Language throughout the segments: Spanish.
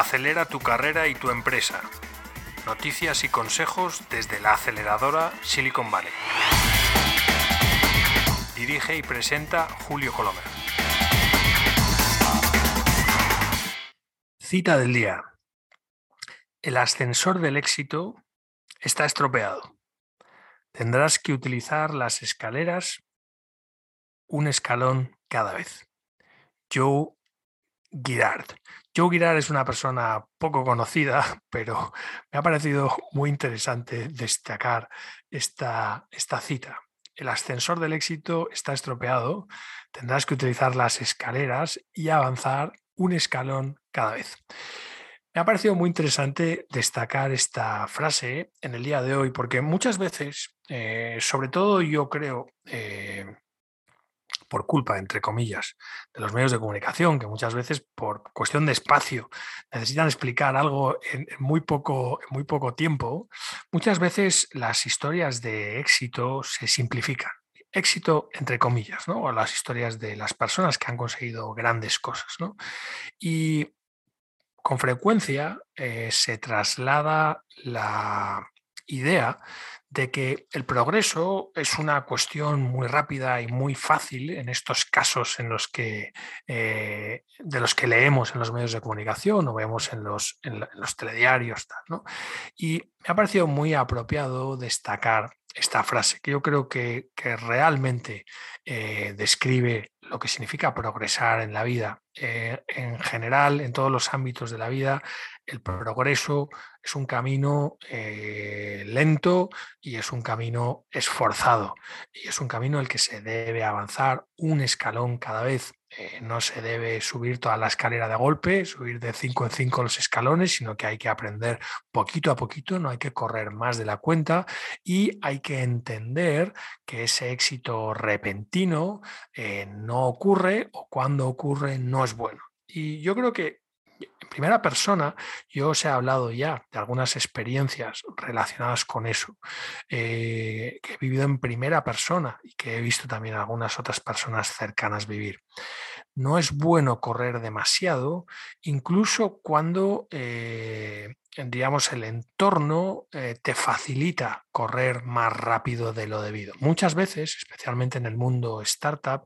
Acelera tu carrera y tu empresa. Noticias y consejos desde la aceleradora Silicon Valley. Dirige y presenta Julio Colomer. Cita del día. El ascensor del éxito está estropeado. Tendrás que utilizar las escaleras un escalón cada vez. Joe Girard. Joe Girard es una persona poco conocida, pero me ha parecido muy interesante destacar esta, esta cita. El ascensor del éxito está estropeado, tendrás que utilizar las escaleras y avanzar un escalón cada vez. Me ha parecido muy interesante destacar esta frase en el día de hoy porque muchas veces, eh, sobre todo yo creo, eh, por culpa, entre comillas, de los medios de comunicación, que muchas veces por cuestión de espacio necesitan explicar algo en, muy, poco, muy poco tiempo, muchas veces las historias de éxito se simplifican. Éxito, entre comillas, ¿no? o las historias de las personas que han conseguido grandes cosas. ¿no? Y con frecuencia eh, se traslada la idea de que el progreso es una cuestión muy rápida y muy fácil en estos casos en los que, eh, de los que leemos en los medios de comunicación o vemos en los, en los telediarios. Y me ha parecido muy apropiado destacar esta frase, que yo creo que, realmente eh, describe lo que significa progresar en la vida. Eh, en general, en todos los ámbitos de la vida, el progreso es un camino eh, lento y es un camino esforzado. Y es un camino el que se debe avanzar un escalón cada vez. Eh, no se debe subir toda la escalera de golpe, subir de cinco en cinco los escalones, sino que hay que aprender poquito a poquito, no hay que correr más de la cuenta y hay que entender que ese éxito repentino eh, no ocurre o cuando ocurre no es bueno. Y yo creo que en primera persona, yo os he hablado ya de algunas experiencias relacionadas con eso, eh, que he vivido en primera persona y que he visto también algunas otras personas cercanas vivir. No es bueno correr demasiado, incluso cuando eh, el entorno eh, te facilita correr más rápido de lo debido. Muchas veces, especialmente en el mundo startup,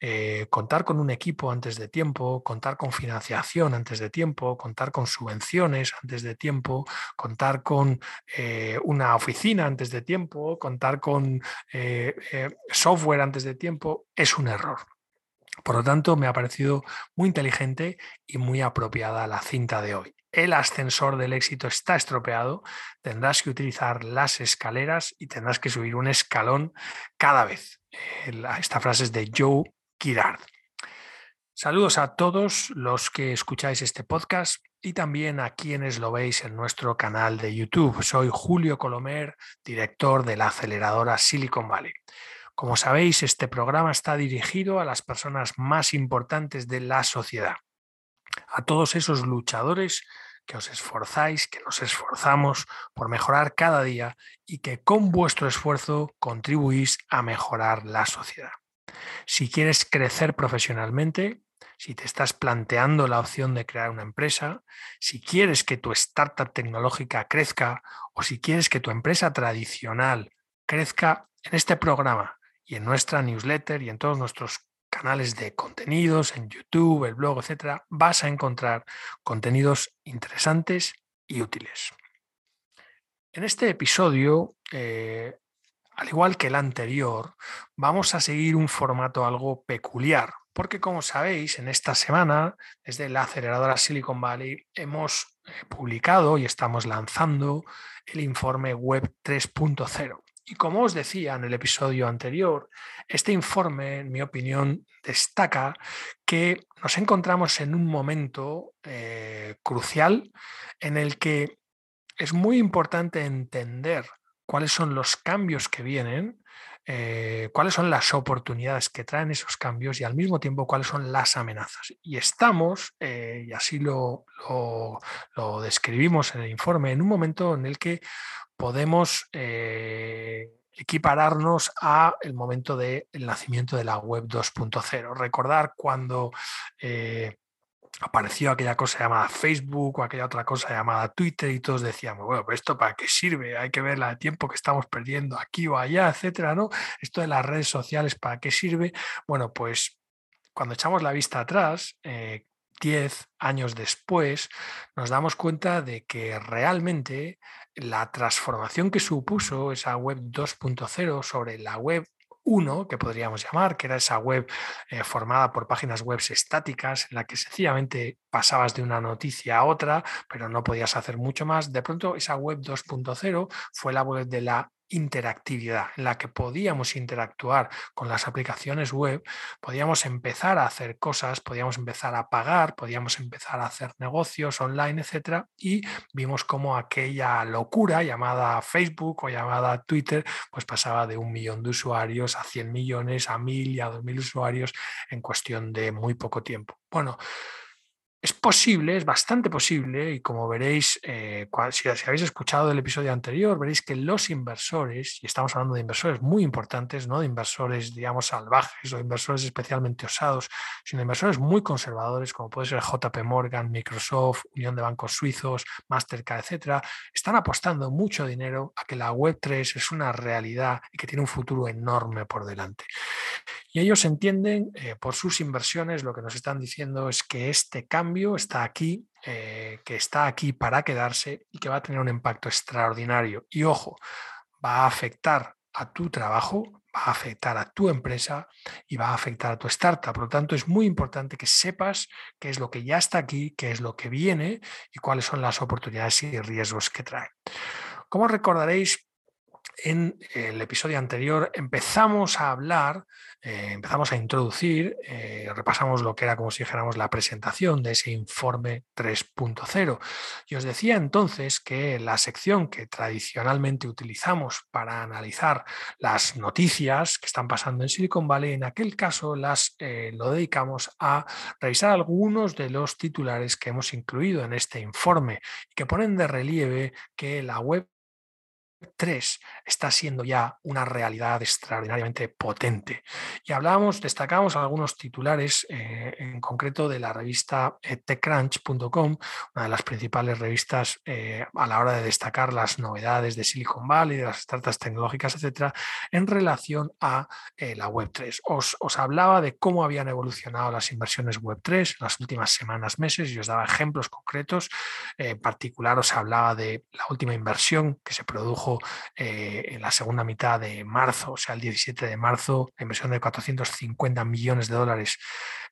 eh, contar con un equipo antes de tiempo, contar con financiación antes de tiempo, contar con subvenciones antes de tiempo, contar con eh, una oficina antes de tiempo, contar con software antes de tiempo, es un error. Por lo tanto, me ha parecido muy inteligente y muy apropiada la cinta de hoy el ascensor del éxito está estropeado, tendrás que utilizar las escaleras y tendrás que subir un escalón cada vez. Esta frase es de Joe Saludos a todos los que escucháis este podcast y también a quienes lo veis en nuestro canal de YouTube. Soy Julio Colomer, director de la aceleradora Silicon Valley. Como sabéis, este programa está dirigido a las personas más importantes de la sociedad, a todos esos luchadores que os esforzáis, que nos esforzamos por mejorar cada día y que con vuestro esfuerzo contribuís a mejorar la sociedad. Si quieres crecer profesionalmente, si te estás planteando la opción de crear una empresa, si quieres que tu startup tecnológica crezca o si quieres que tu empresa tradicional crezca, en este programa y en nuestra newsletter y en todos nuestros canales de contenidos, en YouTube, el blog, etcétera, vas a encontrar contenidos interesantes y útiles. En este episodio, eh, al igual que el anterior, vamos a seguir un formato algo peculiar, porque como sabéis, en esta semana, desde la aceleradora Silicon Valley, hemos eh, publicado y estamos lanzando el informe Web 3.0. Y como os decía en el episodio anterior, este informe, en mi opinión, destaca que nos encontramos en un momento eh, crucial en el que es muy importante entender cuáles son los cambios que vienen eh, cuáles son las oportunidades que traen esos cambios y al mismo tiempo cuáles son las amenazas. Y estamos, y así lo, lo, describimos en el informe, en un momento en el que podemos equipararnos a el momento del nacimiento de la web 2.0. Recordar cuando eh, apareció aquella cosa llamada Facebook o aquella otra cosa llamada Twitter y todos decíamos, bueno, pues esto para qué sirve, hay que ver el tiempo que estamos perdiendo aquí o allá, etcétera, ¿no? Esto de las redes sociales, ¿para qué sirve? Bueno, pues cuando echamos la vista atrás, eh, 10 años después, nos damos cuenta de que realmente la transformación que supuso esa web 2.0 sobre la web 1, que podríamos llamar, que era esa web eh, formada por páginas web estáticas, en la que sencillamente pasabas de una noticia a otra, pero no podías hacer mucho más. De pronto, esa web 2.0 fue la web de la interactividad en la que podíamos interactuar con las aplicaciones web, podíamos empezar a hacer cosas, podíamos empezar a pagar, podíamos empezar a hacer negocios online, etcétera, y vimos cómo aquella locura llamada Facebook o llamada Twitter, pues pasaba de un millón de usuarios a 100 millones, a mil y a dos mil usuarios en cuestión de muy poco tiempo. Bueno, es posible, es bastante posible, y como veréis, eh, si, habéis escuchado el episodio anterior, veréis que los inversores, y estamos hablando de inversores muy importantes, no de inversores, digamos, salvajes o inversores especialmente osados, sino inversores muy conservadores, como puede ser JP Morgan, Microsoft, Unión de Bancos Suizos, Mastercard, etcétera, están apostando mucho dinero a que la Web3 es una realidad y que tiene un futuro enorme por delante. Y ellos entienden eh, por sus inversiones, lo que nos están diciendo es que este cambio está aquí, eh, que está aquí para quedarse y que va a tener un impacto extraordinario. Y ojo, va a afectar a tu trabajo, va a afectar a tu empresa y va a afectar a tu startup. Por lo tanto, es muy importante que sepas qué es lo que ya está aquí, qué es lo que viene y cuáles son las oportunidades y riesgos que trae. Como recordaréis, en el episodio anterior empezamos a hablar, eh, empezamos a introducir, eh, repasamos lo que era como si dijéramos la presentación de ese informe 3.0. Y os decía entonces que la sección que tradicionalmente utilizamos para analizar las noticias que están pasando en Silicon Valley, en aquel caso las eh, lo dedicamos a revisar algunos de los titulares que hemos incluido en este informe y que ponen de relieve que la web 3 está siendo ya una realidad extraordinariamente potente. Y hablábamos, destacamos algunos titulares, eh, en concreto de la revista eh, TechCrunch.com, una de las principales revistas eh, a la hora de destacar las novedades de Silicon Valley, de las startups tecnológicas, etcétera, en relación a la Web3. Os, os hablaba de cómo habían evolucionado las inversiones Web3 en las últimas semanas, meses, y os daba ejemplos concretos. en particular, os hablaba de la última inversión que se produjo eh, en la segunda mitad de marzo, o sea, el 17 de marzo, la inversión de 450 millones de dólares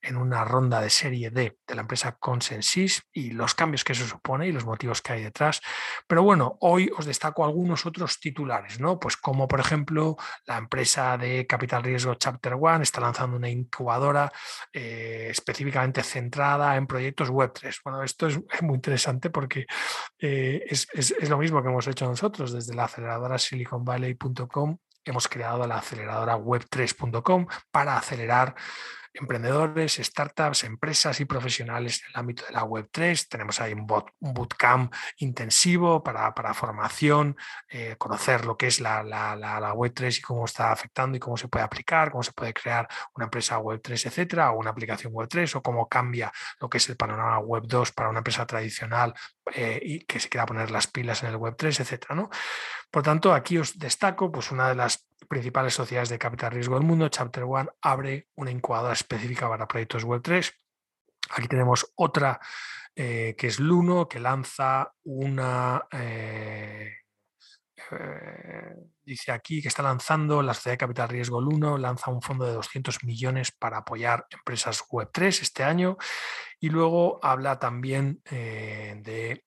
en una ronda de serie D de la empresa Consensys y los cambios que eso supone y los motivos que hay detrás. Pero bueno, hoy os destaco algunos otros titulares, ¿no? Pues como por ejemplo la empresa de capital riesgo Chapter One está lanzando una incubadora eh, específicamente centrada en proyectos Web3. Bueno, esto es, muy interesante porque eh, es, es lo mismo que hemos hecho nosotros desde la aceleradora siliconvalley.com. Hemos creado la aceleradora web3.com para acelerar emprendedores, startups, empresas y profesionales en el ámbito de la Web3. Tenemos ahí un, bootcamp intensivo para, formación, eh, conocer lo que es la, Web3 y cómo está afectando y cómo se puede aplicar, cómo se puede crear una empresa Web3, etcétera, o una aplicación Web3, o cómo cambia lo que es el panorama Web2 para una empresa tradicional eh, y que se quiera poner las pilas en el Web3, etcétera. ¿no? Por tanto, aquí os destaco pues, una de las principales sociedades de capital riesgo del mundo, Chapter One, abre una incubadora específica para proyectos Web3. Aquí tenemos otra eh, que es Luno, que lanza una... Eh, eh, dice aquí que está lanzando la sociedad de capital riesgo Luno, lanza un fondo de 200 millones para apoyar empresas Web3 este año. Y luego habla también de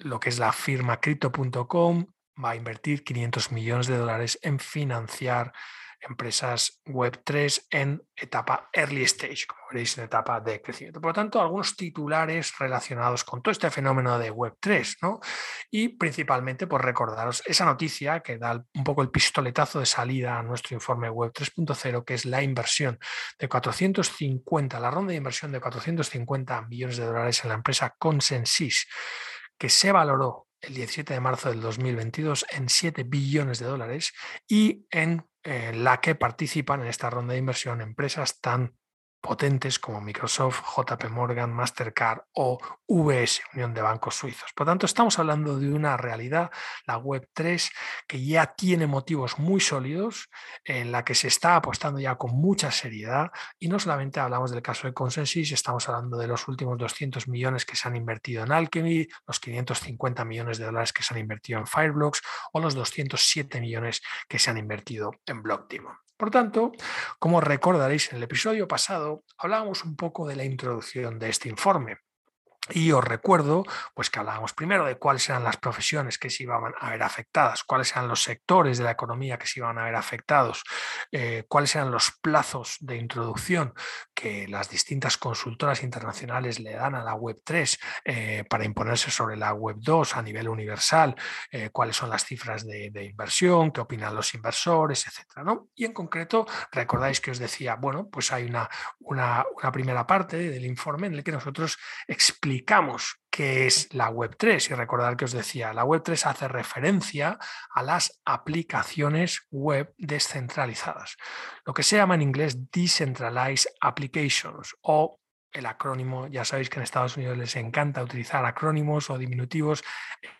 lo que es la firma crypto.com, va a invertir 500 millones de dólares en financiar empresas Web 3 en etapa early stage, como veréis en etapa de crecimiento. Por lo tanto, algunos titulares relacionados con todo este fenómeno de Web 3, ¿no? Y principalmente por recordaros esa noticia que da un poco el pistoletazo de salida a nuestro informe Web 3.0, que es la inversión de 450, la ronda de inversión de 450 millones de dólares en la empresa Consensys, que se valoró el 17 de marzo del 2022 en 7 billones de dólares y en eh, la que participan en esta ronda de inversión empresas tan potentes como Microsoft, JP Morgan, Mastercard o VS, Unión de Bancos Suizos. Por tanto, estamos hablando de una realidad, la Web 3, que ya tiene motivos muy sólidos, en la que se está apostando ya con mucha seriedad y no solamente hablamos del caso de Consensus, estamos hablando de los últimos 200 millones que se han invertido en Alchemy, los 550 millones de dólares que se han invertido en Fireblocks o los 207 millones que se han invertido en Blockdemon. Por tanto, como recordaréis en el episodio pasado, hablábamos un poco de la introducción de este informe. Y os recuerdo pues que hablábamos primero de cuáles eran las profesiones que se iban a ver afectadas, cuáles eran los sectores de la economía que se iban a ver afectados, eh, cuáles eran los plazos de introducción que las distintas consultoras internacionales le dan a la Web 3 eh, para imponerse sobre la Web 2 a nivel universal, eh, cuáles son las cifras de, inversión, qué opinan los inversores, etcétera. ¿no? Y en concreto, recordáis que os decía, bueno, pues hay una, una, una primera parte del informe en el que nosotros explicamos explicamos qué es la Web3 y recordar que os decía, la Web3 hace referencia a las aplicaciones web descentralizadas, lo que se llama en inglés Decentralized Applications o el acrónimo, ya sabéis que en Estados Unidos les encanta utilizar acrónimos o diminutivos,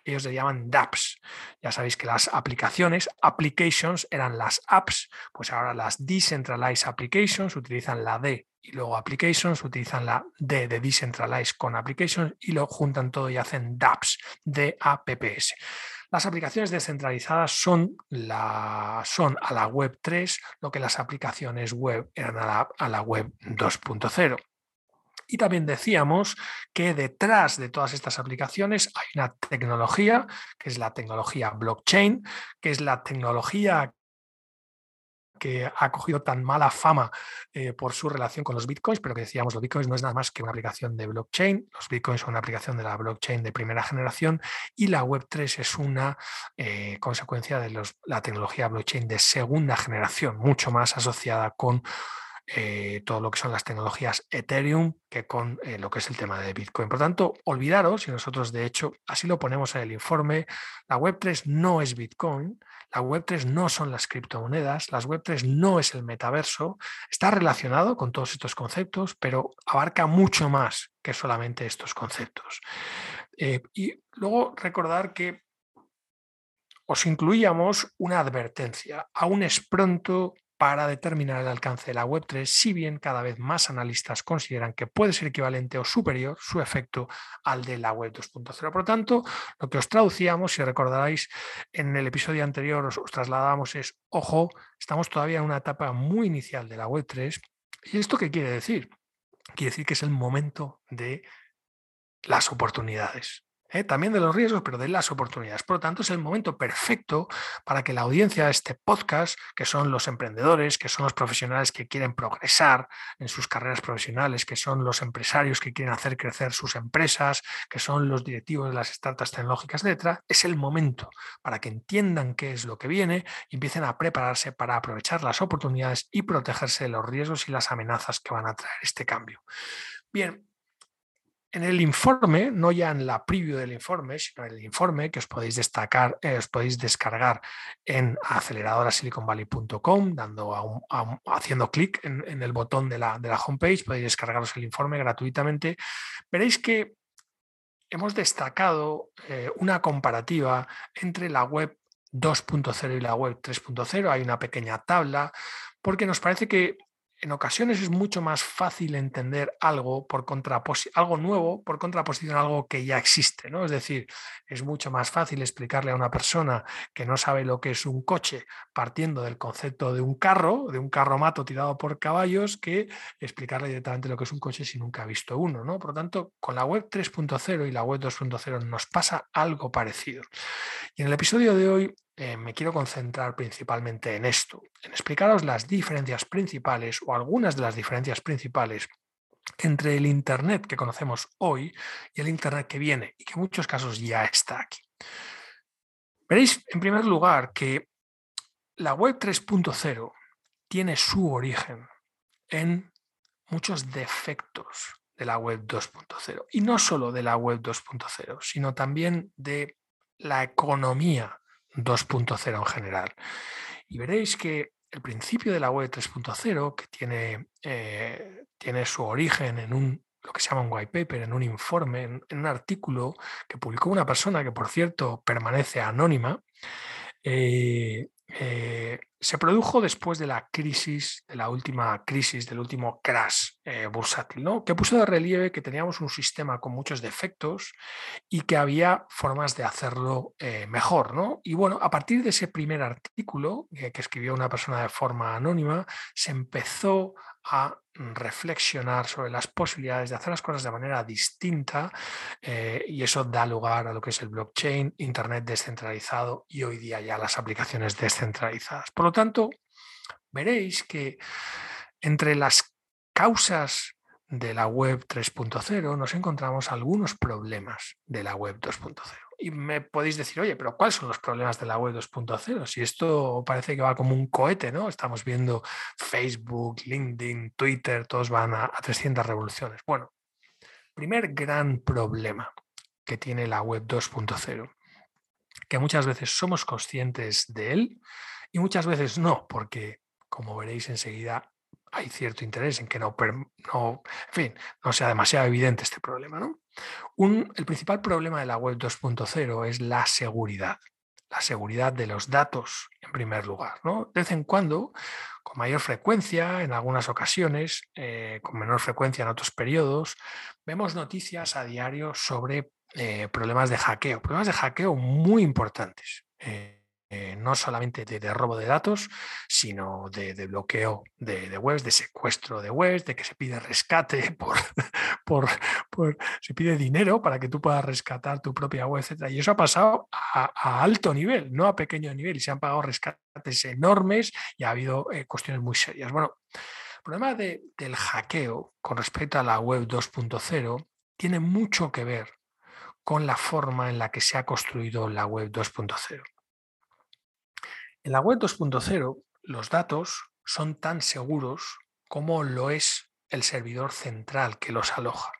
ellos le llaman DApps. Ya sabéis que las aplicaciones, applications eran las apps, pues ahora las decentralized applications utilizan la D y luego applications utilizan la D de decentralized con applications y lo juntan todo y hacen DApps, D-A-P-P-S. Las aplicaciones descentralizadas son, son a la web 3 lo que las aplicaciones web eran a la, a la web 2.0. Y también decíamos que detrás de todas estas aplicaciones hay una tecnología, que es la tecnología blockchain, que es la tecnología que ha cogido tan mala fama eh, por su relación con los bitcoins, pero que decíamos, los bitcoins no es nada más que una aplicación de blockchain, los bitcoins son una aplicación de la blockchain de primera generación y la Web3 es una eh, consecuencia de la tecnología blockchain de segunda generación, mucho más asociada con eh, todo lo que son las tecnologías Ethereum que con eh, lo que es el tema de Bitcoin. Por tanto, olvidaros, y nosotros de hecho así lo ponemos en el informe, la Web3 no es Bitcoin, la Web3 no son las criptomonedas, las Web3 no es el metaverso, está relacionado con todos estos conceptos, pero abarca mucho más que solamente estos conceptos. Eh, y luego recordar que os incluíamos una advertencia. Aún es pronto para determinar el alcance de la Web3, si bien cada vez más analistas consideran que puede ser equivalente o superior su efecto al de la Web 2.0. Por lo tanto, lo que os traducíamos, si recordaréis, en el episodio anterior os, trasladamos es, ojo, estamos todavía en una etapa muy inicial de la Web3. ¿Y esto qué quiere decir? Quiere decir que es el momento de las oportunidades. ¿Eh? también de los riesgos, pero de las oportunidades. Por lo tanto, es el momento perfecto para que la audiencia de este podcast, que son los emprendedores, que son los profesionales que quieren progresar en sus carreras profesionales, que son los empresarios que quieren hacer crecer sus empresas, que son los directivos de las startups tecnológicas, etc., es el momento para que entiendan qué es lo que viene y empiecen a prepararse para aprovechar las oportunidades y protegerse de los riesgos y las amenazas que van a traer este cambio. Bien, en el informe, no ya en la preview del informe, sino en el informe que os podéis destacar, eh, os podéis descargar en aceleradorasiliconvalley.com, dando haciendo clic en, el botón de la, de la homepage, podéis descargaros el informe gratuitamente. Veréis que hemos destacado eh, una comparativa entre la web 2.0 y la web 3.0. Hay una pequeña tabla porque nos parece que en ocasiones es mucho más fácil entender algo por algo nuevo por contraposición a algo que ya existe, ¿no? Es decir, es mucho más fácil explicarle a una persona que no sabe lo que es un coche partiendo del concepto de un carro, de un carromato tirado por caballos, que explicarle directamente lo que es un coche si nunca ha visto uno, ¿no? Por lo tanto, con la web 3.0 y la web 2.0 nos pasa algo parecido. Y en el episodio de hoy eh, me quiero concentrar principalmente en esto, en explicaros las diferencias principales o algunas de las diferencias principales entre el Internet que conocemos hoy y el Internet que viene y que en muchos casos ya está aquí. Veréis, en primer lugar, que la web 3.0 tiene su origen en muchos defectos de la web 2.0. Y no solo de la web 2.0, sino también de la economía 2.0 en general. Y veréis que el principio de la web 3.0, que tiene, eh, tiene su origen en un lo que se llama un white paper, en un informe, en, un artículo que publicó una persona que, por cierto, permanece anónima, eh, eh, se produjo después de la crisis, de la última crisis, del último crash eh, bursátil, ¿no? que puso de relieve que teníamos un sistema con muchos defectos y que había formas de hacerlo eh, mejor. ¿no? Y bueno, a partir de ese primer artículo que escribió una persona de forma anónima, se empezó a reflexionar sobre las posibilidades de hacer las cosas de manera distinta eh, y eso da lugar a lo que es el blockchain, Internet descentralizado y hoy día ya las aplicaciones descentralizadas. Lo tanto, veréis que entre las causas de la web 3.0 nos encontramos algunos problemas de la web 2.0. Y me podéis decir, oye, pero ¿cuáles son los problemas de la web 2.0? Si esto parece que va como un cohete, ¿no? Estamos viendo Facebook, LinkedIn, Twitter, todos van a, a 300 revoluciones. Bueno, primer gran problema que tiene la web 2.0, que muchas veces somos conscientes de él y muchas veces no, porque como veréis enseguida hay cierto interés en que no, no, en fin, no sea demasiado evidente este problema. ¿no? el principal problema de la web 2.0 es la seguridad, la seguridad de los datos en primer lugar. ¿no? De vez en cuando, con mayor frecuencia, en algunas ocasiones, eh, con menor frecuencia en otros periodos, vemos noticias a diario sobre eh, problemas de hackeo, problemas de hackeo muy importantes. Eh, eh, no solamente de, robo de datos, sino de, bloqueo de, webs, de secuestro de webs, de que se pide rescate por, por, se pide dinero para que tú puedas rescatar tu propia web, etc. Y eso ha pasado a, alto nivel, no a pequeño nivel, y se han pagado rescates enormes y ha habido eh, cuestiones muy serias. Bueno, el problema del hackeo con respecto a la web 2.0 tiene mucho que ver con la forma en la que se ha construido la web 2.0. En la web 2.0 los datos son tan seguros como lo es el servidor central que los aloja.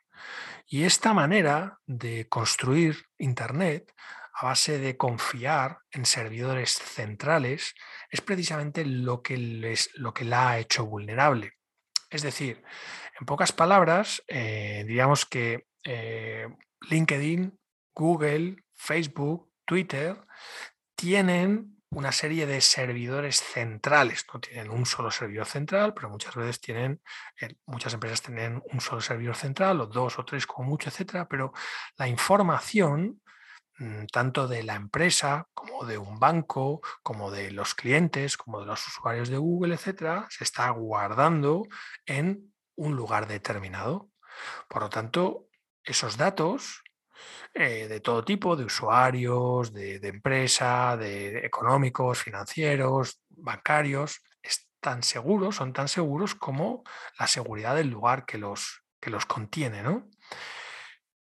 Y esta manera de construir Internet a base de confiar en servidores centrales es precisamente lo que, les, lo que la ha hecho vulnerable. Es decir, en pocas palabras, eh, diríamos que eh, LinkedIn, Google, Facebook, Twitter tienen una serie de servidores centrales. No tienen un solo servidor central, pero muchas veces tienen, eh, muchas empresas tienen un solo servidor central, o dos o tres como mucho, etcétera, pero la información mm, tanto de la empresa como de un banco, como de los clientes, como de los usuarios de Google, etcétera, se está guardando en un lugar determinado. Por lo tanto, esos datos eh, de todo tipo, de usuarios, de, empresa, de, económicos, financieros, bancarios, están seguros, son tan seguros como la seguridad del lugar que los, que los contiene.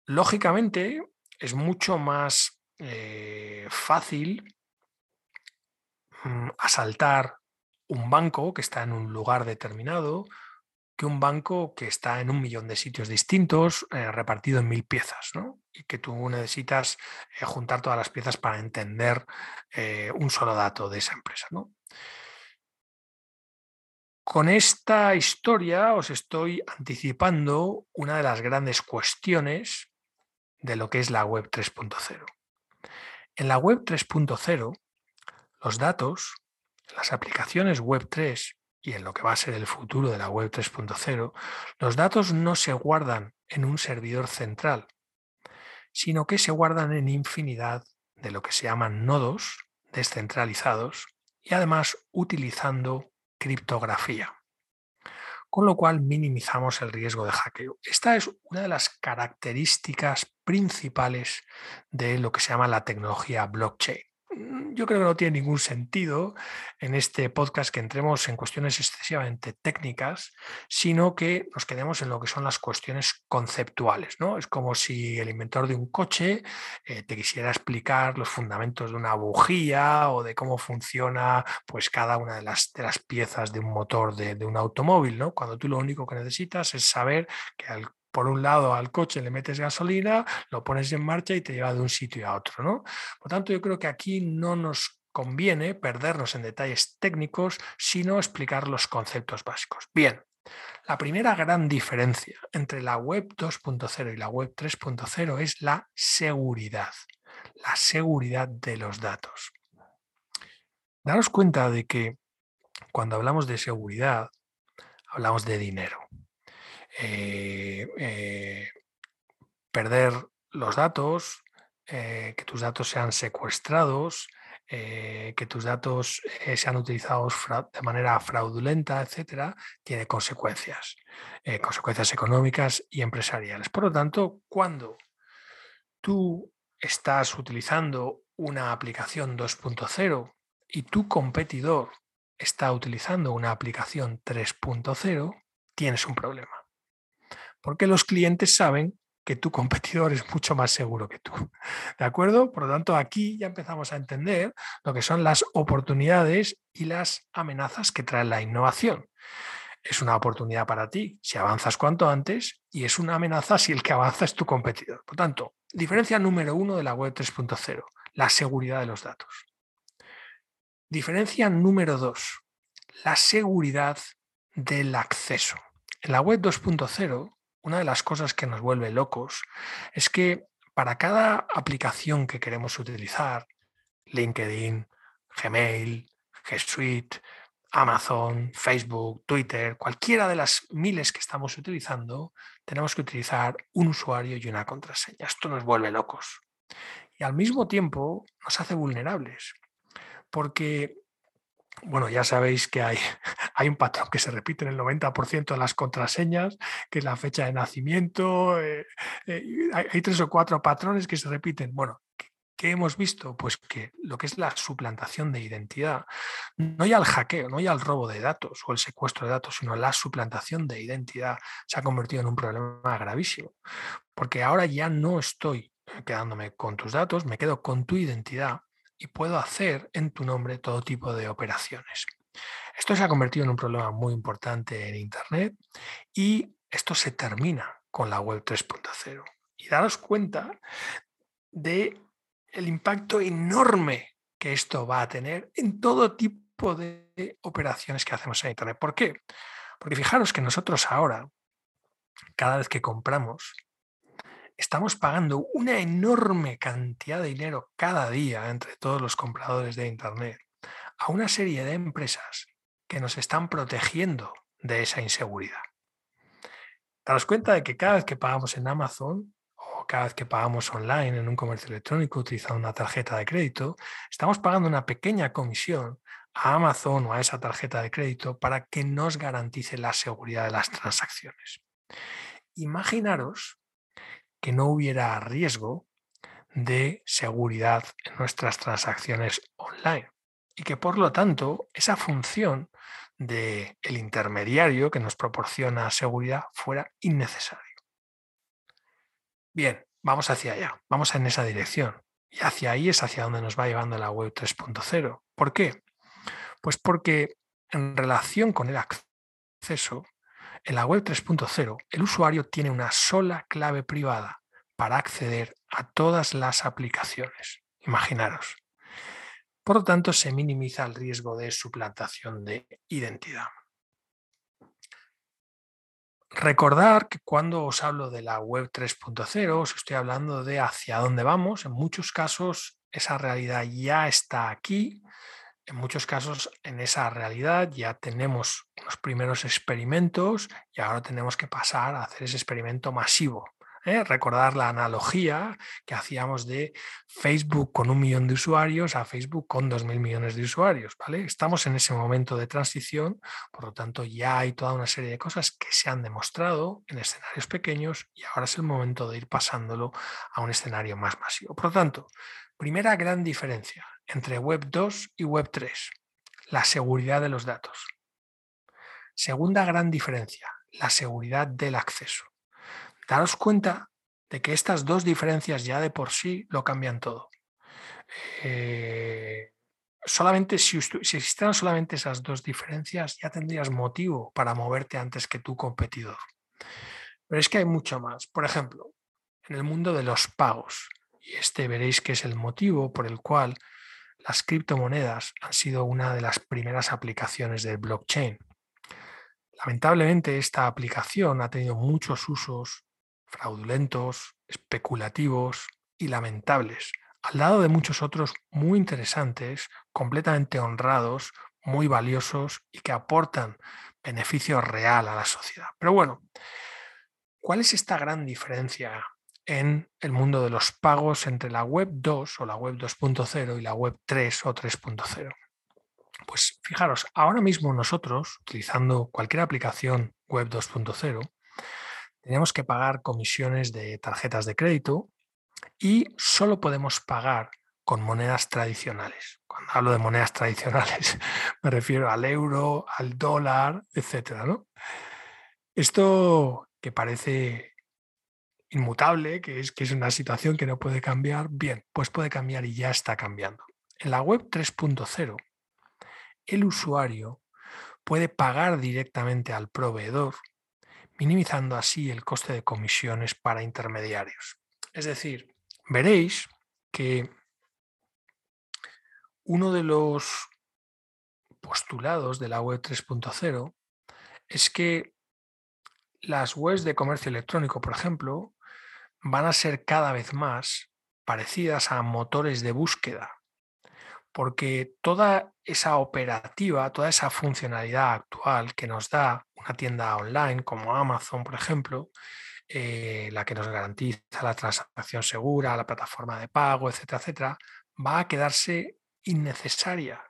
Lógicamente, es mucho más eh, fácil mm, asaltar un banco que está en un lugar determinado que un banco que está en un millón de sitios distintos, eh, repartido en mil piezas, ¿no? y que tú necesitas eh, juntar todas las piezas para entender eh, un solo dato de esa empresa. ¿no? Con esta historia os estoy anticipando una de las grandes cuestiones de lo que es la web 3.0. En la web 3.0, los datos, las aplicaciones web 3 y en lo que va a ser el futuro de la web 3.0, los datos no se guardan en un servidor central, sino que se guardan en infinidad de lo que se llaman nodos descentralizados y además utilizando criptografía. Con lo cual minimizamos el riesgo de hackeo. Esta es una de las características principales de lo que se llama la tecnología blockchain. Mm, yo creo que no tiene ningún sentido en este podcast que entremos en cuestiones excesivamente técnicas, sino que nos quedemos en lo que son las cuestiones conceptuales. ¿no? Es como si el inventor de un coche eh, te quisiera explicar los fundamentos de una bujía o de cómo funciona pues, cada una de las, piezas de un motor de, de un automóvil. ¿no? Cuando tú lo único que necesitas es saber que al por un lado al coche le metes gasolina, lo pones en marcha y te lleva de un sitio a otro. ¿no? Por tanto, yo creo que aquí no nos conviene perdernos en detalles técnicos, sino explicar los conceptos básicos. Bien, la primera gran diferencia entre la web 2.0 y la web 3.0 es la seguridad, la seguridad de los datos. Daros cuenta de que cuando hablamos de seguridad, hablamos de dinero. Eh, eh, perder los datos, eh, que tus datos sean secuestrados, que tus datos sean utilizados de manera fraudulenta, etcétera, tiene consecuencias, consecuencias económicas y empresariales. Por lo tanto, cuando tú estás utilizando una aplicación 2.0 y tu competidor está utilizando una aplicación 3.0, tienes un problema porque los clientes saben que tu competidor es mucho más seguro que tú. ¿De acuerdo? Por lo tanto, aquí ya empezamos a entender lo que son las oportunidades y las amenazas que trae la innovación. Es una oportunidad para ti si avanzas cuanto antes y es una amenaza si el que avanza es tu competidor. Por tanto, diferencia número uno de la web 3.0, la seguridad de los datos. Diferencia número dos, la seguridad del acceso. En la web 2.0 una de las cosas que nos vuelve locos es que para cada aplicación que queremos utilizar, LinkedIn, Gmail, G Suite, Amazon, Facebook, Twitter, cualquiera de las miles que estamos utilizando, tenemos que utilizar un usuario y una contraseña. Esto nos vuelve locos. Y al mismo tiempo nos hace vulnerables, porque bueno, ya sabéis que hay, hay, un patrón que se repite en el 90% de las contraseñas, que es la fecha de nacimiento. Eh, eh, hay, tres o cuatro patrones que se repiten. Bueno, ¿qué hemos visto? Pues que lo que es la suplantación de identidad, no ya el hackeo, no ya el robo de datos o el secuestro de datos, sino la suplantación de identidad se ha convertido en un problema gravísimo. Porque ahora ya no estoy quedándome con tus datos, me quedo con tu identidad y puedo hacer en tu nombre todo tipo de operaciones. Esto se ha convertido en un problema muy importante en Internet y esto se termina con la web 3.0. Y daros cuenta de el impacto enorme que esto va a tener en todo tipo de operaciones que hacemos en Internet. ¿Por qué? Porque fijaros que nosotros ahora, cada vez que compramos, estamos pagando una enorme cantidad de dinero cada día entre todos los compradores de Internet a una serie de empresas que nos están protegiendo de esa inseguridad. Daros cuenta de que cada vez que pagamos en Amazon o cada vez que pagamos online en un comercio electrónico utilizando una tarjeta de crédito, estamos pagando una pequeña comisión a Amazon o a esa tarjeta de crédito para que nos garantice la seguridad de las transacciones. Imaginaros que no hubiera riesgo de seguridad en nuestras transacciones online y que por lo tanto esa función del el intermediario que nos proporciona seguridad fuera innecesario. Bien, vamos hacia allá, vamos en esa dirección. Y hacia ahí es hacia donde nos va llevando la web 3.0. ¿Por qué? Pues porque en relación con el acceso, en la web 3.0, el usuario tiene una sola clave privada para acceder a todas las aplicaciones. Imaginaros. Por lo tanto, se minimiza el riesgo de suplantación de identidad. Recordar que cuando os hablo de la web 3.0, os estoy hablando de hacia dónde vamos. En muchos casos, esa realidad ya está aquí en muchos casos en esa realidad ya tenemos los primeros experimentos y ahora tenemos que pasar a hacer ese experimento masivo. ¿eh? Recordar la analogía que hacíamos de Facebook con un millón de usuarios a Facebook con dos mil millones de usuarios. ¿vale? Estamos en ese momento de transición, por lo tanto ya hay toda una serie de cosas que se han demostrado en escenarios pequeños y ahora es el momento de ir pasándolo a un escenario más masivo. Por lo tanto, primera gran diferencia entre Web 2 y Web 3, la seguridad de los datos. Segunda gran diferencia, la seguridad del acceso. Daros cuenta de que estas dos diferencias ya de por sí lo cambian todo. Eh, solamente si, si existieran solamente esas dos diferencias, ya tendrías motivo para moverte antes que tu competidor. Pero es que hay mucho más. Por ejemplo, en el mundo de los pagos, y este veréis que es el motivo por el cual las criptomonedas han sido una de las primeras aplicaciones del blockchain. Lamentablemente esta aplicación ha tenido muchos usos fraudulentos, especulativos y lamentables, al lado de muchos otros muy interesantes, completamente honrados, muy valiosos y que aportan beneficio real a la sociedad. Pero bueno, ¿cuál es esta gran diferencia en el mundo de los pagos entre la web 2 o la web 2.0 y la web 3 o 3.0? Pues fijaros, ahora mismo nosotros, utilizando cualquier aplicación web 2.0, tenemos que pagar comisiones de tarjetas de crédito y solo podemos pagar con monedas tradicionales. Cuando hablo de monedas tradicionales me refiero al euro, al dólar, etcétera, ¿no? Esto que parece inmutable, que es, que es una situación que no puede cambiar, bien, pues puede cambiar y ya está cambiando. En la web 3.0, el usuario puede pagar directamente al proveedor minimizando así el coste de comisiones para intermediarios. Es decir, veréis que uno de los postulados de la web 3.0 es que las webs de comercio electrónico, por ejemplo, van a ser cada vez más parecidas a motores de búsqueda porque toda esa operativa, toda esa funcionalidad actual que nos da una tienda online como Amazon, por ejemplo, eh, la que nos garantiza la transacción segura, la plataforma de pago, etcétera, etcétera, va a quedarse innecesaria.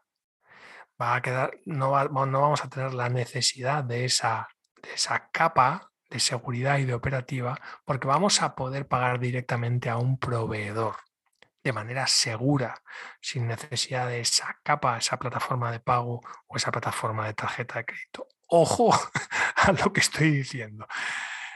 Va a quedar, no, no vamos a tener la necesidad de esa, de esa capa de seguridad y de operativa porque vamos a poder pagar directamente a un proveedor de manera segura, sin necesidad de esa capa, esa plataforma de pago o esa plataforma de tarjeta de crédito. Ojo a lo que estoy diciendo.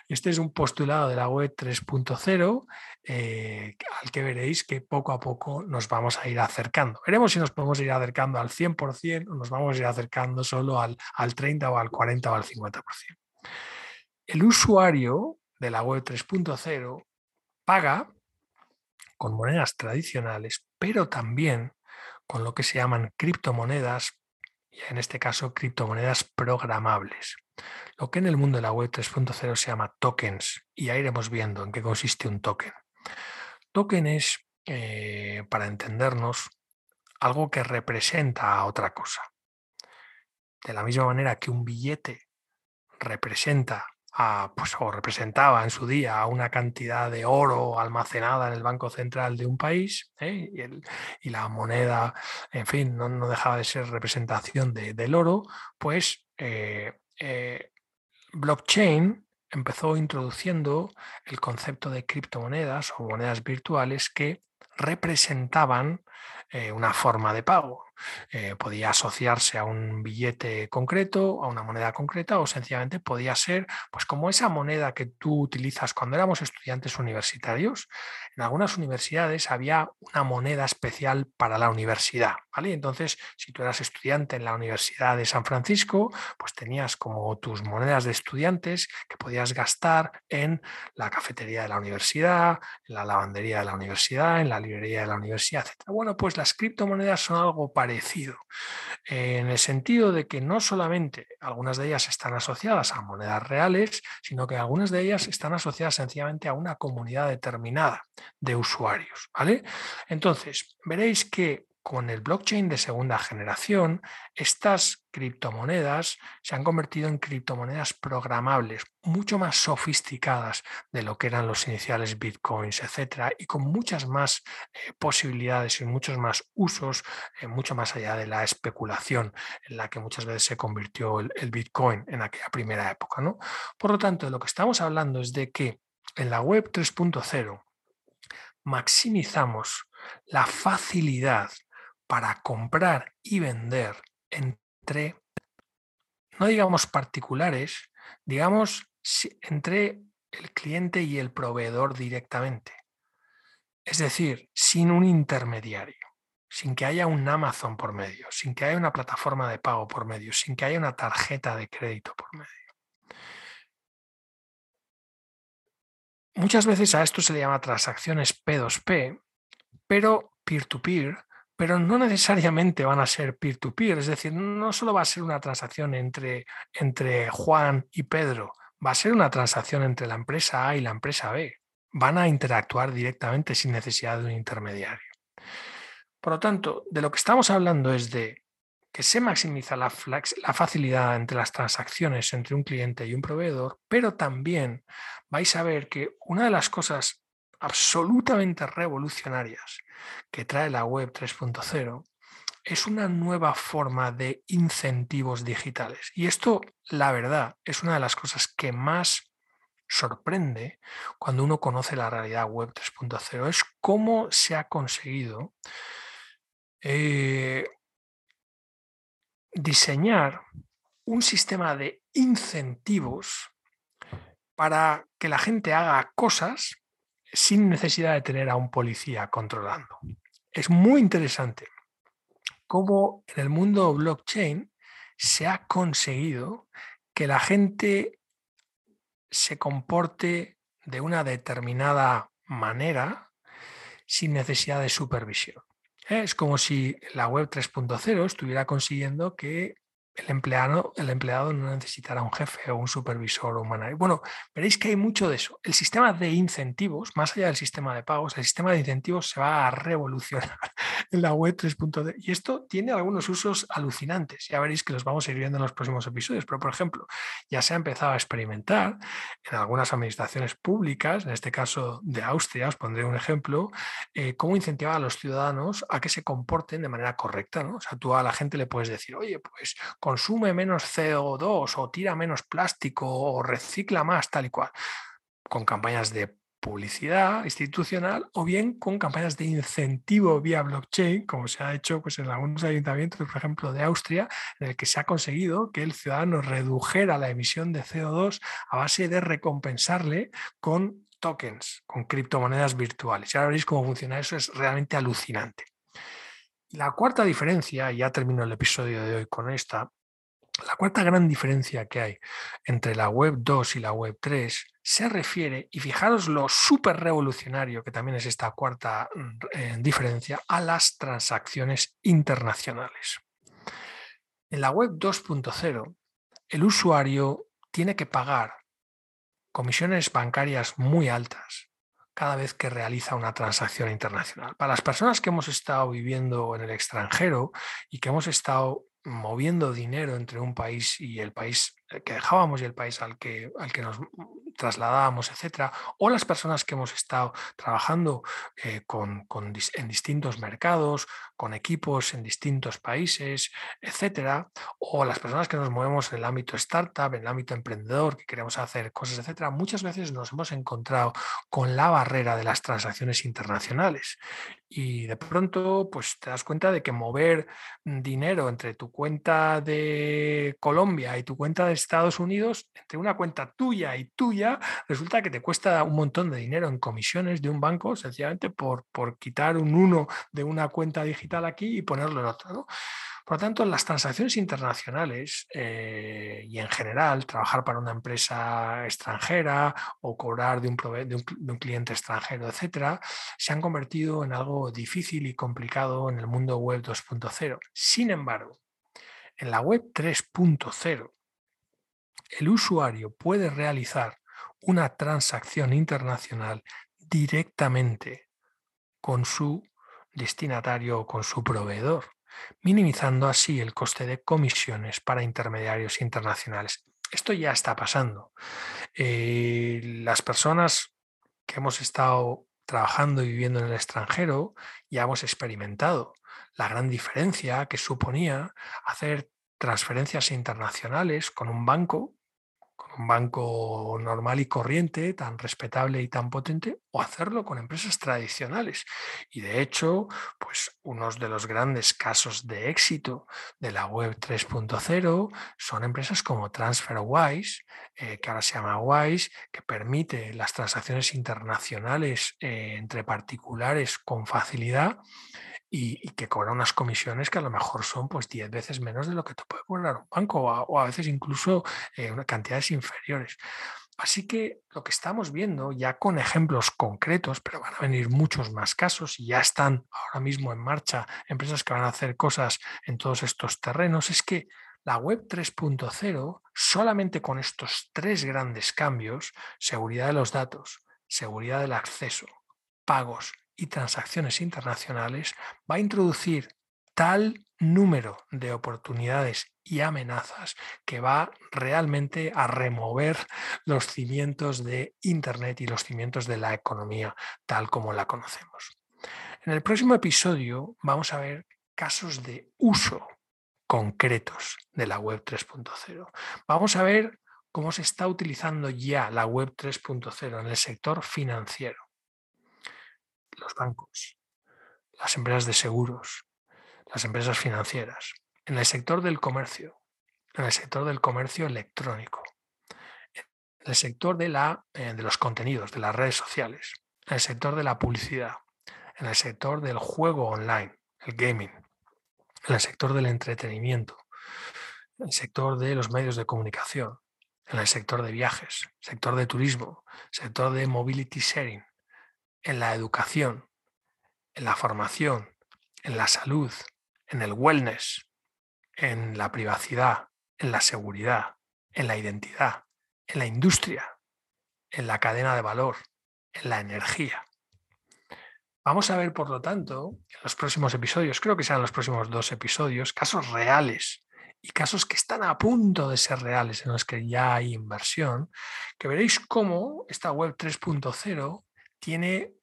Este es un postulado de la web 3.0 eh, al que veréis que poco a poco nos vamos a ir acercando. Veremos si nos podemos ir acercando al 100% o nos vamos a ir acercando solo al, al 30 o al 40 o al 50%. El usuario de la web 3.0 paga con monedas tradicionales, pero también con lo que se llaman criptomonedas, y en este caso criptomonedas programables, lo que en el mundo de la web 3.0 se llama tokens, y ahí iremos viendo en qué consiste un token. Token es, eh, para entendernos, algo que representa a otra cosa. De la misma manera que un billete representa pues, o representaba en su día una cantidad de oro almacenada en el Banco Central de un país ¿eh? y, la moneda, en fin, no, dejaba de ser representación del oro, pues eh, eh, blockchain empezó introduciendo el concepto de criptomonedas o monedas virtuales que representaban una forma de pago. Eh, podía asociarse a un billete concreto, a una moneda concreta o sencillamente podía ser pues como esa moneda que tú utilizas cuando éramos estudiantes universitarios. En algunas universidades había una moneda especial para la universidad, ¿vale? Entonces, si tú eras estudiante en la Universidad de San Francisco, pues tenías como tus monedas de estudiantes que podías gastar en la cafetería de la universidad, en la lavandería de la universidad, en la librería de la universidad, etc. Bueno, pues las criptomonedas son algo parecido en el sentido de que no solamente algunas de ellas están asociadas a monedas reales, sino que algunas de ellas están asociadas sencillamente a una comunidad determinada de usuarios. ¿vale? Entonces, veréis que con el blockchain de segunda generación, estas criptomonedas se han convertido en criptomonedas programables, mucho más sofisticadas de lo que eran los iniciales bitcoins, etcétera, y con muchas más eh, posibilidades y muchos más usos, eh, mucho más allá de la especulación en la que muchas veces se convirtió el, bitcoin en aquella primera época. ¿no? Por lo tanto, lo que estamos hablando es de que en la web 3.0 maximizamos la facilidad para comprar y vender entre, no digamos particulares, digamos entre el cliente y el proveedor directamente. Es decir, sin un intermediario, sin que haya un Amazon por medio, sin que haya una plataforma de pago por medio, sin que haya una tarjeta de crédito por medio. Muchas veces a esto se le llama transacciones P2P, pero peer-to-peer, pero no necesariamente van a ser peer-to-peer, es decir, no solo va a ser una transacción entre, entre Juan y Pedro, va a ser una transacción entre la empresa A y la empresa B. Van a interactuar directamente sin necesidad de un intermediario. Por lo tanto, de lo que estamos hablando es de que se maximiza la, facilidad entre las transacciones entre un cliente y un proveedor, pero también vais a ver que una de las cosas absolutamente revolucionarias que trae la web 3.0 es una nueva forma de incentivos digitales. Y esto, la verdad, es una de las cosas que más sorprende cuando uno conoce la realidad web 3.0. Es cómo se ha conseguido eh, diseñar un sistema de incentivos para que la gente haga cosas sin necesidad de tener a un policía controlando. Es muy interesante cómo en el mundo blockchain se ha conseguido que la gente se comporte de una determinada manera sin necesidad de supervisión. Es como si la web 3.0 estuviera consiguiendo que el empleado, el empleado no necesitará un jefe o un supervisor o un manager. Bueno, veréis que hay mucho de eso. El sistema de incentivos, más allá del sistema de pagos, el sistema de incentivos se va a revolucionar en la web 3.0. Y esto tiene algunos usos alucinantes. Ya veréis que los vamos a ir viendo en los próximos episodios. Pero, por ejemplo, ya se ha empezado a experimentar en algunas administraciones públicas, en este caso de Austria, os pondré un ejemplo, eh, cómo incentivar a los ciudadanos a que se comporten de manera correcta. ¿no? O sea, tú a la gente le puedes decir, oye, pues consume menos CO2 o tira menos plástico o recicla más, tal y cual, con campañas de publicidad institucional o bien con campañas de incentivo vía blockchain, como se ha hecho pues, en algunos ayuntamientos, por ejemplo, de Austria, en el que se ha conseguido que el ciudadano redujera la emisión de CO2 a base de recompensarle con tokens, con criptomonedas virtuales. Y ahora veréis cómo funciona eso, es realmente alucinante. La cuarta diferencia, y ya termino el episodio de hoy con esta, la cuarta gran diferencia que hay entre la web 2 y la web 3 se refiere, y fijaros lo súper revolucionario que también es esta cuarta mm, eh, diferencia, a las transacciones internacionales. En la web 2.0, el usuario tiene que pagar comisiones bancarias muy altas cada vez que realiza una transacción internacional. Para las personas que hemos estado viviendo en el extranjero y que hemos estado moviendo dinero entre un país y el país que dejábamos y el país al que, al que nos trasladábamos, etcétera, o las personas que hemos estado trabajando eh, con, en distintos mercados, con equipos en distintos países, etcétera, o las personas que nos movemos en el ámbito startup, en el ámbito emprendedor, que queremos hacer cosas, etcétera, muchas veces nos hemos encontrado con la barrera de las transacciones internacionales. Y de pronto, pues te das cuenta de que mover dinero entre tu cuenta de Colombia y tu cuenta de Estados Unidos, entre una cuenta tuya y tuya, resulta que te cuesta un montón de dinero en comisiones de un banco, sencillamente por, por quitar un uno de una cuenta digital aquí y ponerlo en otro. Por lo tanto, las transacciones internacionales eh, y en general trabajar para una empresa extranjera o cobrar de un, cliente extranjero, etcétera, se han convertido en algo difícil y complicado en el mundo web 2.0. Sin embargo, en la web 3.0 el usuario puede realizar una transacción internacional directamente con su destinatario o con su proveedor, minimizando así el coste de comisiones para intermediarios internacionales. Esto ya está pasando. Eh, las personas que hemos estado trabajando y viviendo en el extranjero ya hemos experimentado la gran diferencia que suponía hacer transferencias internacionales con un banco un banco normal y corriente, tan respetable y tan potente, o hacerlo con empresas tradicionales. Y de hecho, pues unos de los grandes casos de éxito de la web 3.0 son empresas como TransferWise, eh, que ahora se llama Wise, que permite las transacciones internacionales eh, entre particulares con facilidad y, que cobra unas comisiones que a lo mejor son pues 10 veces menos de lo que te puede cobrar un banco o a, veces incluso eh, cantidades inferiores. Así que lo que estamos viendo ya con ejemplos concretos, pero van a venir muchos más casos y ya están ahora mismo en marcha empresas que van a hacer cosas en todos estos terrenos, es que la web 3.0, solamente con estos tres grandes cambios, seguridad de los datos, seguridad del acceso, pagos y transacciones internacionales va a introducir tal número de oportunidades y amenazas que va realmente a remover los cimientos de Internet y los cimientos de la economía tal como la conocemos. En el próximo episodio vamos a ver casos de uso concretos de la web 3.0. Vamos a ver cómo se está utilizando ya la web 3.0 en el sector financiero los bancos, las empresas de seguros, las empresas financieras, en el sector del comercio, en el sector del comercio electrónico, en el sector de, la, eh, de los contenidos, de las redes sociales, en el sector de la publicidad, en el sector del juego online, el gaming, en el sector del entretenimiento, en el sector de los medios de comunicación, en el sector de viajes, sector de turismo, sector de mobility sharing, en la educación, en la formación, en la salud, en el wellness, en la privacidad, en la seguridad, en la identidad, en la industria, en la cadena de valor, en la energía. Vamos a ver, por lo tanto, en los próximos episodios, creo que serán los próximos dos episodios, casos reales y casos que están a punto de ser reales en los que ya hay inversión, que veréis cómo esta web 3.0 tiene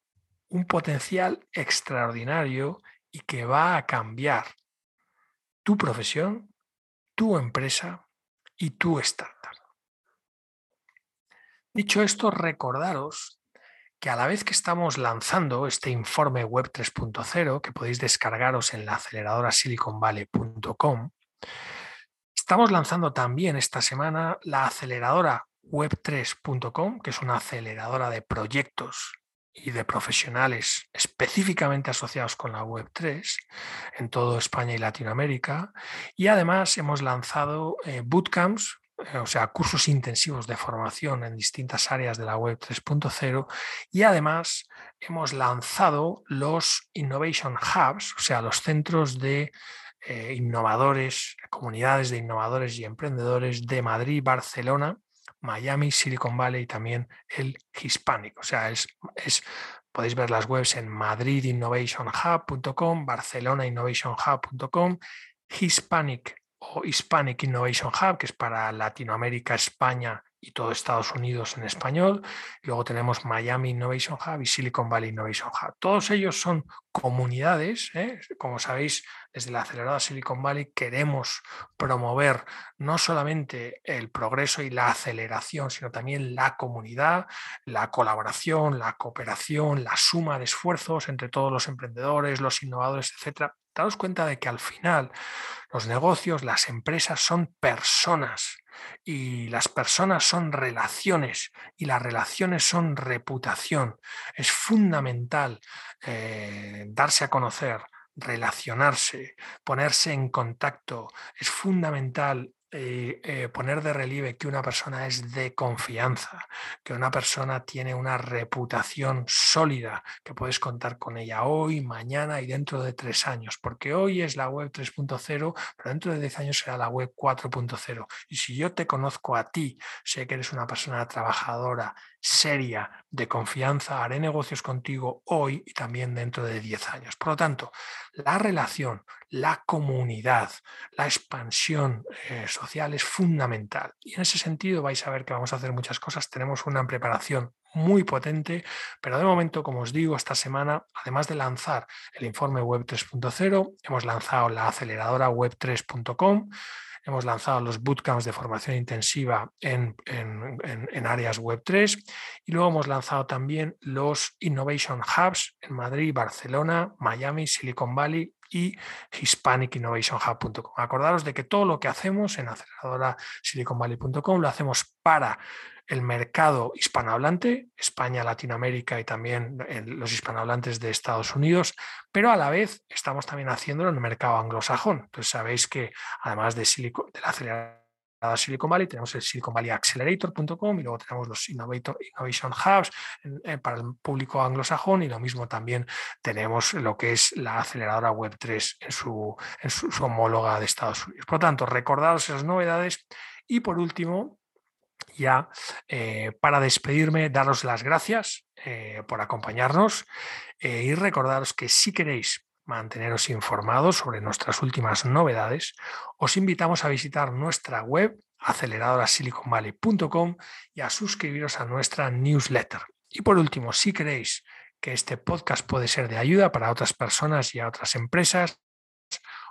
un potencial extraordinario y que va a cambiar tu profesión, tu empresa y tu startup. Dicho esto, recordaros que a la vez que estamos lanzando este informe web 3.0, que podéis descargaros en la aceleradora siliconvalley.com, estamos lanzando también esta semana la aceleradora web3.com, que es una aceleradora de proyectos y de profesionales específicamente asociados con la Web3 en todo España y Latinoamérica. Y además hemos lanzado eh, bootcamps, eh, o sea, cursos intensivos de formación en distintas áreas de la Web 3.0. Y además hemos lanzado los Innovation Hubs, o sea, los centros de eh, innovadores, comunidades de innovadores y emprendedores de Madrid, Barcelona Miami, Silicon Valley y también el Hispanic. O sea, es, es podéis ver las webs en madridinnovationhub.com, barcelonainnovationhub.com, Hispanic o Hispanic Innovation Hub, que es para Latinoamérica, España y todo Estados Unidos en español. Luego tenemos Miami Innovation Hub y Silicon Valley Innovation Hub. Todos ellos son comunidades. ¿eh? Como sabéis, desde la acelerada Silicon Valley queremos promover no solamente el progreso y la aceleración, sino también la comunidad, la colaboración, la cooperación, la suma de esfuerzos entre todos los emprendedores, los innovadores, etcétera. Daos cuenta de que al final los negocios, las empresas son personas y las personas son relaciones y las relaciones son reputación. Es fundamental eh, darse a conocer, relacionarse, ponerse en contacto. Es fundamental eh, poner de relieve que una persona es de confianza, que una persona tiene una reputación sólida, que puedes contar con ella hoy, mañana y dentro de tres años, porque hoy es la web 3.0, pero dentro de diez años será la web 4.0. Y si yo te conozco a ti, sé que eres una persona trabajadora, seria, de confianza, haré negocios contigo hoy y también dentro de 10 años. Por lo tanto, la relación, la comunidad, la expansión eh, social es fundamental. Y en ese sentido vais a ver que vamos a hacer muchas cosas. Tenemos una preparación muy potente, pero de momento, como os digo, esta semana, además de lanzar el informe Web 3.0, hemos lanzado la aceleradora Web3.com hemos lanzado los bootcamps de formación intensiva en, en, áreas web 3 y luego hemos lanzado también los Innovation Hubs en Madrid, Barcelona, Miami, Silicon Valley y hispanicinnovationhub.com. Acordaros de que todo lo que hacemos en aceleradora siliconvalley.com lo hacemos para el mercado hispanohablante, España, Latinoamérica y también los hispanohablantes de Estados Unidos, pero a la vez estamos también haciéndolo en el mercado anglosajón. Entonces sabéis que además de, de la aceleradora Silicon Valley, tenemos el Silicon Valley Accelerator.com y luego tenemos los Innovation Hubs eh, para el público anglosajón y lo mismo también tenemos lo que es la aceleradora Web3 en su, en su, homóloga de Estados Unidos. Por lo tanto, recordaros esas novedades y por último, ya eh, para despedirme, daros las gracias eh, por acompañarnos y recordaros que si queréis manteneros informados sobre nuestras últimas novedades, os invitamos a visitar nuestra web aceleradorasiliconvalley.com y a suscribiros a nuestra newsletter. Y por último, si creéis que este podcast puede ser de ayuda para otras personas y a otras empresas,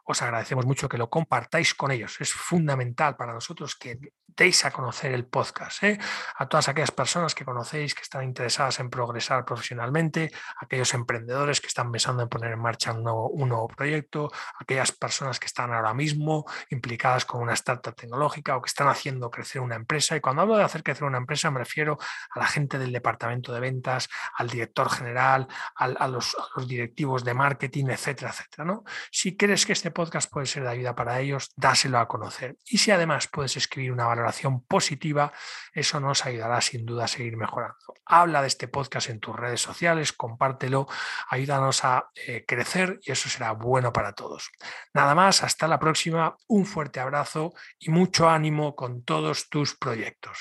os agradecemos mucho que lo compartáis con ellos. Es fundamental para nosotros que deis a conocer el podcast. ¿eh? A todas aquellas personas que conocéis que están interesadas en progresar profesionalmente, aquellos emprendedores que están pensando en poner en marcha un nuevo, proyecto, aquellas personas que están ahora mismo implicadas con una startup tecnológica o que están haciendo crecer una empresa. Y cuando hablo de hacer crecer una empresa me refiero a la gente del departamento de ventas, al director general, a, los, directivos de marketing, etcétera, etcétera. ¿no? Si crees que este podcast puede ser de ayuda para ellos, dáselo a conocer. Y si además puedes escribir una valoración positiva, eso nos ayudará sin duda a seguir mejorando. Habla de este podcast en tus redes sociales, compártelo, ayúdanos a eh, crecer y eso será bueno para todos. Nada más, hasta la próxima, un fuerte abrazo y mucho ánimo con todos tus proyectos.